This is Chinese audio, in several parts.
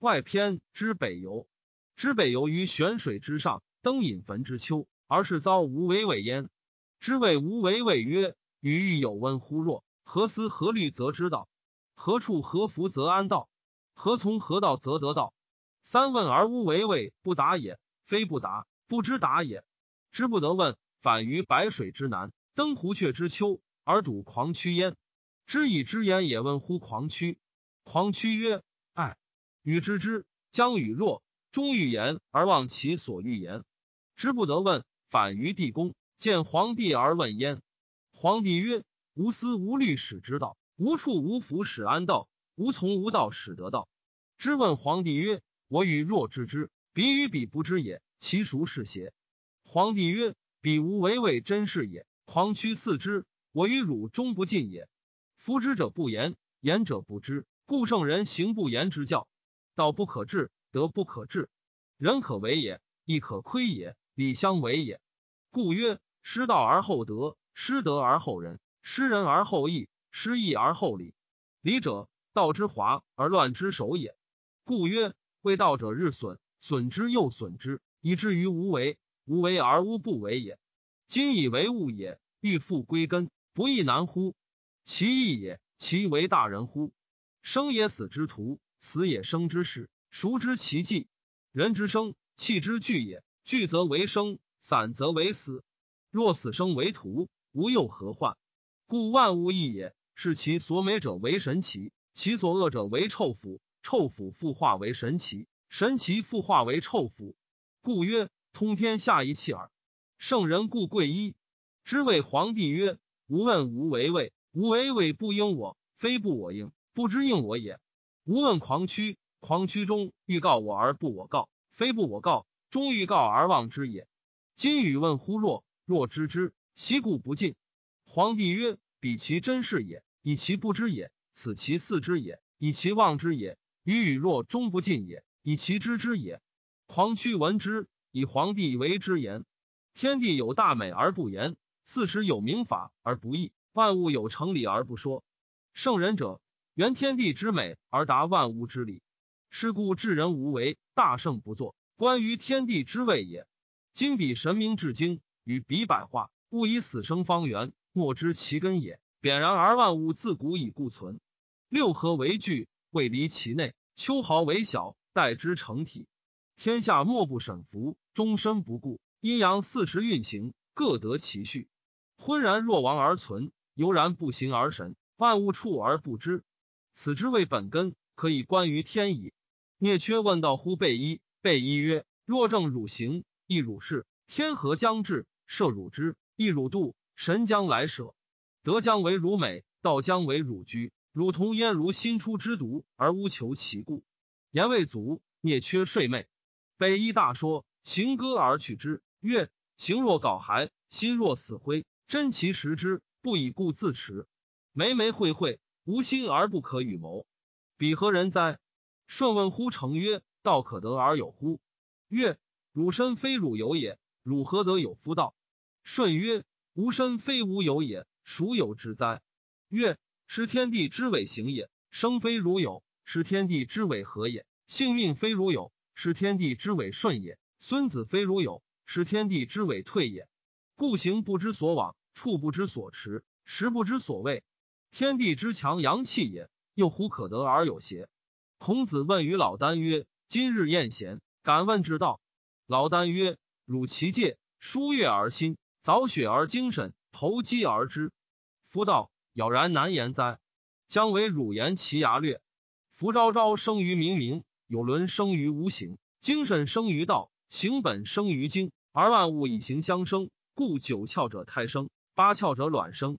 外篇之北游，之北游于玄水之上，登隐坟之丘，而是遭无为谓焉。知谓无为谓曰：与欲有温乎若？何思何虑则知道？何处何福则安道？何从何道则得道？三问而无为谓不答也，非不答，不知答也。知不得问，反于白水之南，登胡雀之丘，而睹狂曲焉。知以之言也，问乎狂曲？狂曲曰：爱。与知之，将与若，终欲言而忘其所欲言。知不得问，反于地宫，见皇帝而问焉。皇帝曰：无思无虑使之道，无处无福使安道，无从无道使得道。知问皇帝曰：我与若知之，彼与彼不知也，其孰是邪？皇帝曰：彼无为谓真是也。狂曲四之，我与汝终不尽也。夫知者不言，言者不知，故圣人行不言之教。道不可治，德不可治，人可为也，亦可亏也，礼相为也。故曰：失道而后德，失德而后仁，失仁而后义，失义而后礼。礼者，道之华而乱之首也。故曰：为道者日损，损之又损之，以至于无为。无为而无不为也。今以为物也，欲复归根，不亦难乎？其义也，其为大人乎？生也死之徒，死也生之始。孰知其迹？人之生，气之聚也。聚则为生，散则为死。若死生为徒，无又何患？故万物一也。是其所美者为神奇，其所恶者为臭腐。臭腐复化为神奇，神奇复化为臭腐。故曰。通天下一气耳。圣人故贵一。知谓皇帝曰：“吾问无为谓，无为谓不应我，非不我应，不知应我也。吾问狂曲，狂曲中欲告我而不我告，非不我告，终欲告而忘之也。今与问乎若？若知之，其故不尽。”皇帝曰：“彼其真是也，以其不知也；此其似之也，以其忘之也。与与若终不尽也，以其知之也。”狂曲闻之。以皇帝为之言，天地有大美而不言，四时有明法而不议，万物有成理而不说。圣人者，原天地之美而达万物之理。是故至人无为，大圣不作，关于天地之谓也。今彼神明至精，与彼百化，物以死生方圆，莫知其根也。扁然而万物自古以固存。六合为具，未离其内；秋毫为小，待之成体。天下莫不审服，终身不顾。阴阳四时运行，各得其序。浑然若亡而存，悠然不行而神。万物处而不知，此之谓本根，可以观于天矣。聂缺问道乎备一，备一曰：若正汝行，亦汝事。天何将至？设汝之，亦汝度。神将来舍，德将为汝美，道将为汝居。汝同焉如新出之犊，而无求其故。言未足，聂缺睡寐。北一大说，行歌而去之。曰：行若槁骸，心若死灰，真其实之，不以故自持。眉眉慧慧，无心而不可与谋。彼何人哉？舜问乎成曰：道可得而有乎？曰：汝身非汝有也，汝何得有夫道？舜曰：吾身非吾有也，孰有之哉？曰：是天地之谓行也。生非汝有，是天地之谓合也。性命非汝有。是天地之谓顺也，孙子非如有；是天地之谓退也。故行不知所往，处不知所持，时不知所谓。天地之强阳气也，又乎可得而有邪？孔子问于老聃曰：“今日宴贤，敢问之道。”老聃曰：“汝其戒，书阅而心，凿雪而精神，投机而知。夫道，杳然难言哉？将为汝言其牙略。夫昭昭生于冥冥。”有伦生于无形，精神生于道，行本生于精，而万物以形相生。故九窍者胎生，八窍者卵生。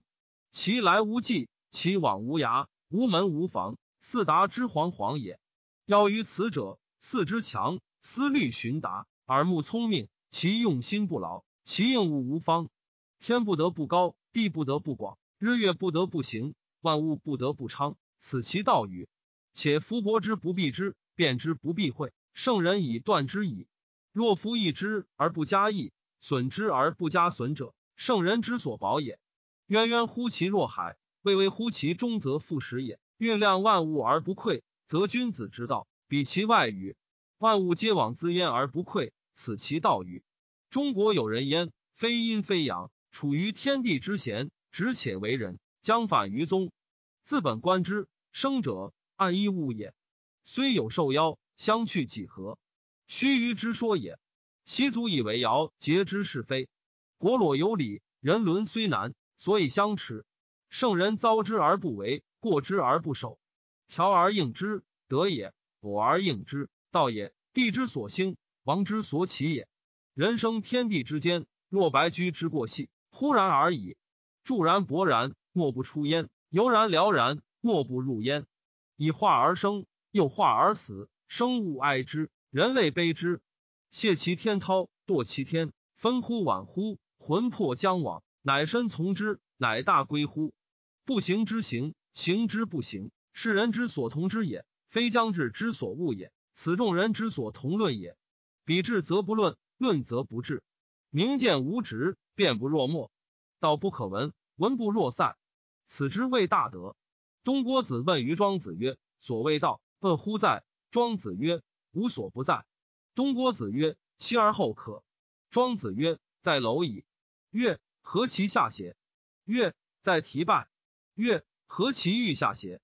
其来无迹，其往无涯，无门无房，四达之惶惶也。要于此者，四之强，思虑寻达，耳目聪明，其用心不劳，其应物无方。天不得不高，地不得不广，日月不得不行，万物不得不昌。此其道与？且夫伯之不避之。辨之不避讳，圣人以断之矣。若夫益之而不加益，损之而不加损者，圣人之所保也。渊渊乎其若海，巍巍乎其中，则复始也。运量万物而不愧，则君子之道。比其外语，万物皆往自焉而不愧，此其道与？中国有人焉，非阴非阳，处于天地之闲，直且为人，将反于宗。自本观之，生者按一物也，虽有受邀，相去几何？须臾之说也。其足以为尧节之是非，国裸有礼，人伦虽难，所以相持。圣人遭之而不为，过之而不守，调而应之，德也；补而应之，道也。地之所兴，王之所起也。人生天地之间，若白驹之过隙，忽然而已。骤然勃然，莫不出焉；悠然了然，莫不入焉。以化而生，又化而死，生物哀之，人类悲之。谢其天涛，堕其天，分乎晚乎？魂魄将往，乃身从之，乃大归乎？不行之行，行之不行，是人之所同之也，非将至之所恶也。此众人之所同论也。彼至则不论，论则不治。明见无直，辩不若墨，道不可闻，闻不若塞。此之谓大德。东郭子问于庄子曰：“所谓道，问乎在？”庄子曰：“无所不在。”东郭子曰：“期而后可。”庄子曰：“在蝼蚁。”曰：“何其下邪？”曰：“在提拜。”曰：“何其欲下邪？”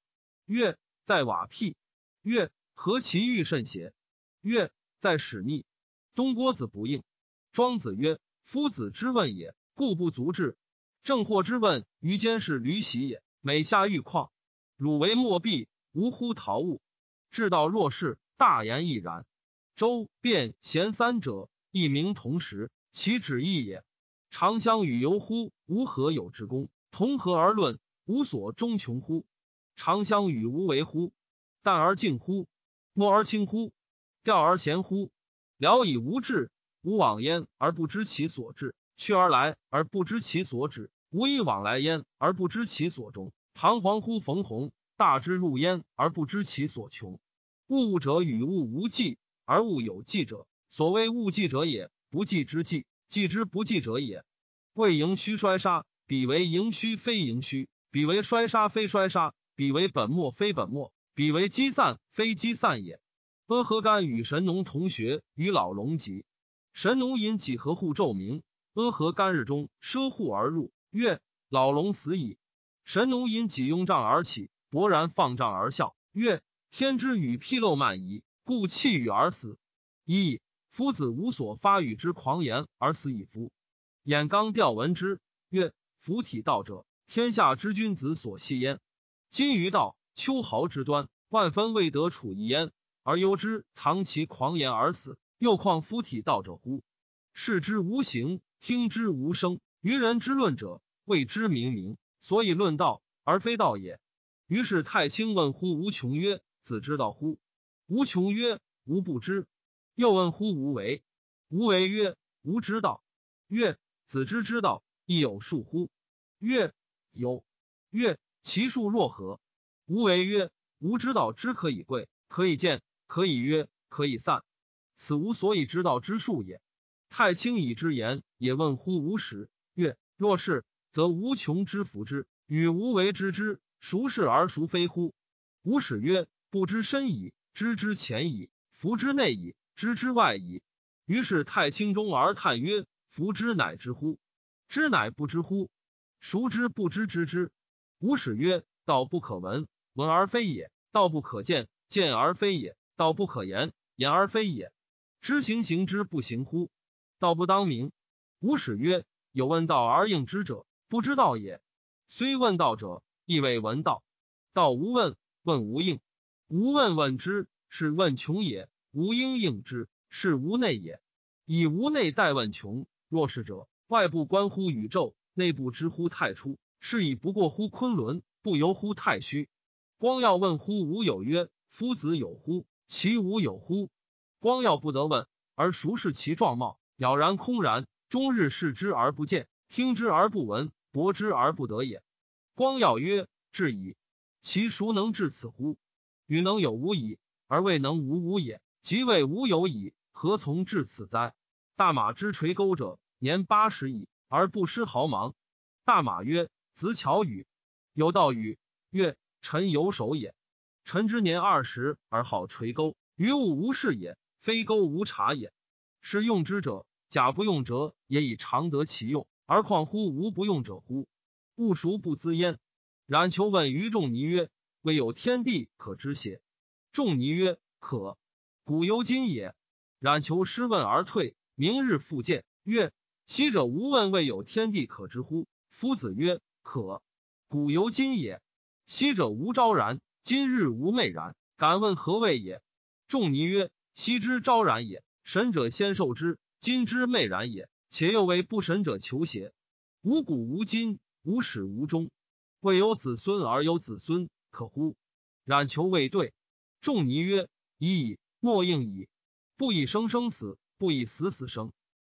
曰：“在瓦辟。”曰：“何其欲甚邪？”曰：“在使逆。”东郭子不应。庄子曰：“夫子之问也，故不足治。正惑之问，于间是驴喜也。每下欲况，汝为莫必，无乎陶物？至道若是，大言亦然。”周辩贤三者，一名同时，其旨意也。长相与游乎？吾何有之功？同和而论，无所终穷乎？长相与无为乎？淡而静乎？默而清乎？调而闲乎？聊以无志，无往焉而不知其所至；去而来而不知其所止。无以往来焉而不知其所终。彷徨乎逢鸿，大之入焉而不知其所穷。物物者与物无忌。而物有忌者，所谓物忌者也，不忌之忌，忌之不忌者也。谓盈虚衰杀，彼为盈虚非盈虚；彼为衰杀非衰杀；彼为本末非本末；彼为积散非积散也。阿何干与神农同学与老龙集，神农引几何户昼明，阿何干日中奢户而入，曰：“老龙死矣。”神农引几拥杖而起，勃然放杖而笑，曰：“天之与披露漫矣。”故弃羽而死，一夫子无所发语之狂言而死矣夫。眼刚调闻之曰：“夫体道者，天下之君子所系焉。今于道，秋毫之端，万分未得处一焉，而忧之藏其狂言而死，又况夫体道者乎？视之无形，听之无声，愚人之论者，谓之明明，所以论道而非道也。”于是太清问乎无穷曰：“子之道乎？”无穷曰：“吾不知。”又问乎无为？无为曰：“吾知道。”曰：“子之之道，亦有数乎？”曰：“有。”曰：“其数若何？”无为曰：“吾知道之可以贵，可以贱，可以约，可以散。此无所以知道之数也。”太清以之言也。问乎无始？曰：“若是，则无穷之福之，与无为之之，孰是而孰非乎？”无始曰：“不知深矣。”知之前矣，弗之内矣，知之外矣。于是太清中而叹曰：“夫之乃知乎？知乃不知乎？孰知不知之之？”吾始曰：“道不可闻，闻而非也；道不可见，见而非也；道不可言，言而非也。知行行之不行乎？道不当名。”吾始曰：“有问道而应之者，不知道也。虽问道者，亦未闻道。道无问，问无应。”无问问之，是问穷也；无应应之，是无内也。以无内待问穷，若是者，外部关乎宇宙，内部知乎太初，是以不过乎昆仑，不由乎太虚。光耀问乎无有曰：夫子有乎？其无有乎？光耀不得问，而孰视其状貌？杳然空然，终日视之而不见，听之而不闻，博之而不得也。光耀曰：至矣。其孰能至此乎？与能有无矣，而未能无无也；即谓无有矣，何从至此哉？大马之垂钩者，年八十矣，而不失毫芒。大马曰：“子巧语。”有道语曰：“臣有手也。”臣之年二十而好垂钩，于物无事也，非钩无察也。是用之者，假不用者也以常得其用，而况乎无不用者乎？物孰不滋焉？冉求问于仲尼曰：“未有天地可知邪？”仲尼曰：“可。古犹今也。”冉求失问而退。明日复见，曰：“昔者无问未有天地可知乎？”夫子曰：“可。古犹今也。昔者无昭然，今日无昧然。敢问何谓也？”仲尼曰：“昔之昭然也。”神者先受之，今之昧然也。且又为不神者求邪？无古无今，无始无终，未有子孙而有子孙，可乎？冉求未对。仲尼曰：已矣，莫应矣。不以生生死，不以死死生。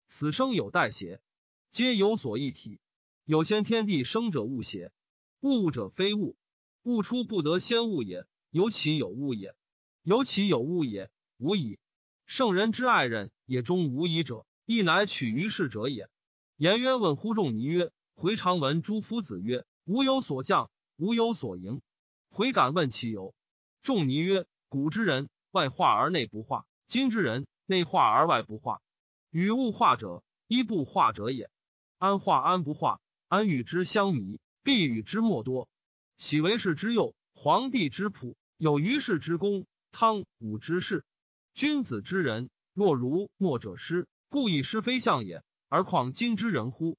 死生有代邪？皆有所一体。有先天地生者物邪？物者非物，物出不得先物也。有其有物也？有其有物也？无矣。圣人之爱人也，终无疑者，亦乃取于世者也。颜渊问乎仲尼曰：“回常闻诸夫子曰：‘吾有所降，吾有所迎。’回敢问其由。”仲尼曰：“古之人外化而内不化，今之人内化而外不化。与物化者，一不化者也。安化安不化？安与之相迷，必与之莫多。喜为世之佑，皇帝之仆，有于世之功，汤武之士。”君子之人，若如墨者师，故以是非相也。而况今之人乎？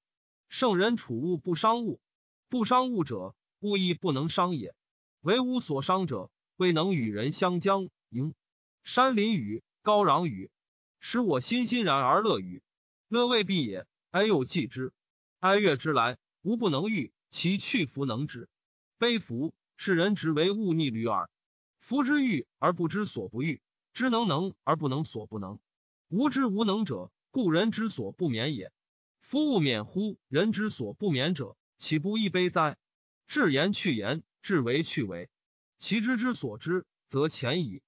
圣人处物不伤物，不伤物者，物亦不能伤也。唯吾所伤者，未能与人相将迎。山林雨，高壤雨，使我欣欣然而乐于。乐未必也，哀又继之。哀乐之来，无不能御，其去弗能止。悲夫，是人直为物逆旅耳。夫之欲而不知所不欲。知能能而不能所不能，无知无能者，故人之所不免也。夫物免乎人之所不免者，岂不亦悲哉？至言去言，至为去为，其知之所知，则浅矣。